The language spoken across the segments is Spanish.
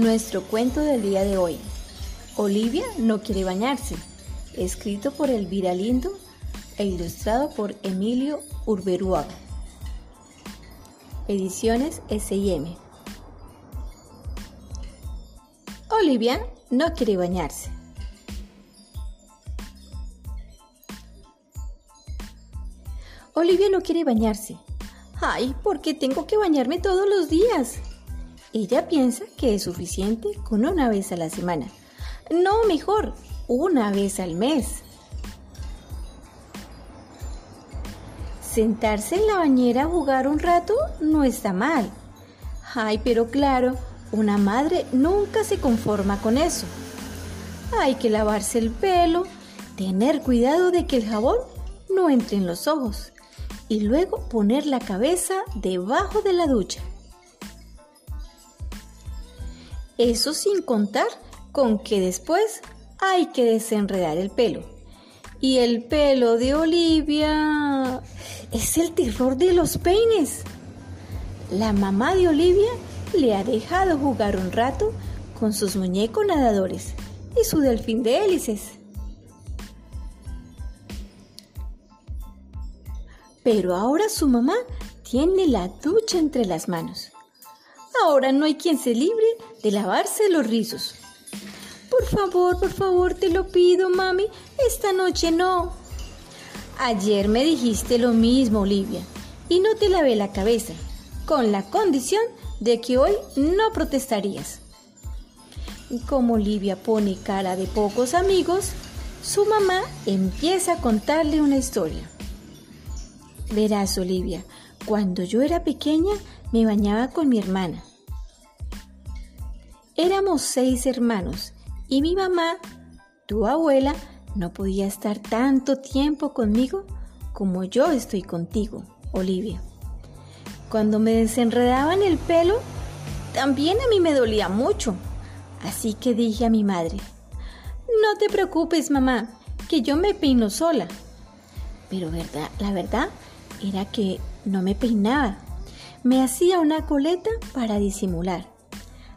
Nuestro cuento del día de hoy. Olivia no quiere bañarse. Escrito por Elvira Lindo e ilustrado por Emilio Urberuaga. Ediciones S&M. Olivia no quiere bañarse. Olivia no quiere bañarse. Ay, ¿por qué tengo que bañarme todos los días? Ella piensa que es suficiente con una vez a la semana. No, mejor, una vez al mes. Sentarse en la bañera a jugar un rato no está mal. Ay, pero claro, una madre nunca se conforma con eso. Hay que lavarse el pelo, tener cuidado de que el jabón no entre en los ojos y luego poner la cabeza debajo de la ducha. Eso sin contar con que después hay que desenredar el pelo. Y el pelo de Olivia es el terror de los peines. La mamá de Olivia le ha dejado jugar un rato con sus muñecos nadadores y su delfín de hélices. Pero ahora su mamá tiene la ducha entre las manos. Ahora no hay quien se libre de lavarse los rizos. Por favor, por favor, te lo pido, mami, esta noche no. Ayer me dijiste lo mismo, Olivia, y no te lavé la cabeza, con la condición de que hoy no protestarías. Y como Olivia pone cara de pocos amigos, su mamá empieza a contarle una historia. Verás, Olivia, cuando yo era pequeña me bañaba con mi hermana. Éramos seis hermanos y mi mamá, tu abuela, no podía estar tanto tiempo conmigo como yo estoy contigo, Olivia. Cuando me desenredaban el pelo, también a mí me dolía mucho. Así que dije a mi madre, no te preocupes, mamá, que yo me peino sola. Pero verdad, la verdad era que no me peinaba. Me hacía una coleta para disimular.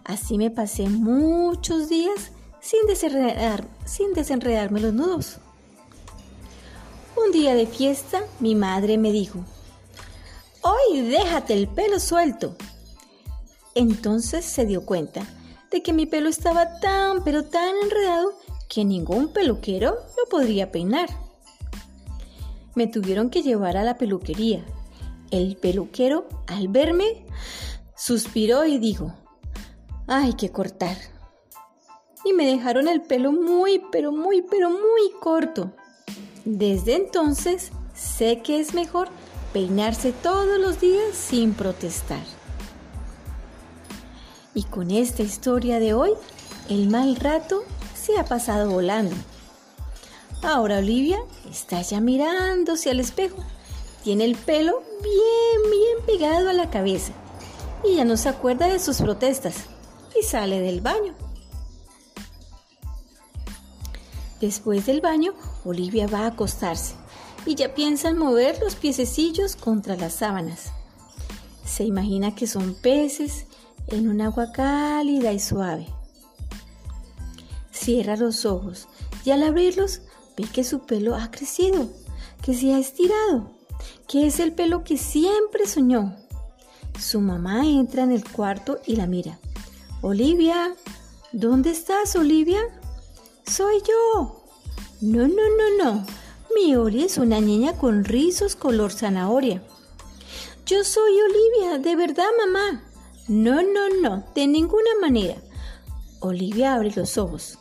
Así me pasé muchos días sin, desenredar, sin desenredarme los nudos. Un día de fiesta, mi madre me dijo, Hoy déjate el pelo suelto. Entonces se dio cuenta de que mi pelo estaba tan pero tan enredado que ningún peluquero lo podría peinar me tuvieron que llevar a la peluquería. El peluquero, al verme, suspiró y dijo, hay que cortar. Y me dejaron el pelo muy, pero muy, pero muy corto. Desde entonces sé que es mejor peinarse todos los días sin protestar. Y con esta historia de hoy, el mal rato se ha pasado volando. Ahora Olivia está ya mirándose al espejo. Tiene el pelo bien, bien pegado a la cabeza. Y ya no se acuerda de sus protestas. Y sale del baño. Después del baño, Olivia va a acostarse. Y ya piensa en mover los piececillos contra las sábanas. Se imagina que son peces en un agua cálida y suave. Cierra los ojos y al abrirlos ve que su pelo ha crecido, que se ha estirado, que es el pelo que siempre soñó. Su mamá entra en el cuarto y la mira. Olivia, ¿dónde estás, Olivia? Soy yo. No, no, no, no. Mi Oli es una niña con rizos color zanahoria. Yo soy Olivia, de verdad, mamá. No, no, no, de ninguna manera. Olivia abre los ojos.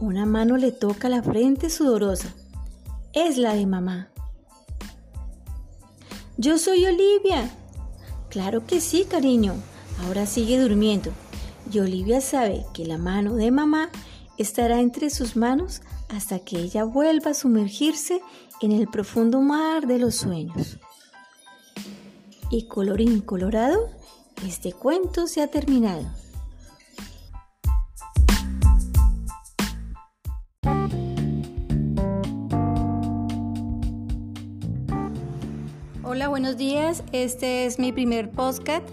Una mano le toca la frente sudorosa. Es la de mamá. Yo soy Olivia. Claro que sí, cariño. Ahora sigue durmiendo. Y Olivia sabe que la mano de mamá estará entre sus manos hasta que ella vuelva a sumergirse en el profundo mar de los sueños. Y colorín colorado, este cuento se ha terminado. Hola, buenos días. Este es mi primer podcast.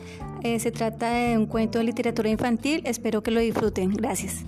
Eh, se trata de un cuento de literatura infantil. Espero que lo disfruten. Gracias.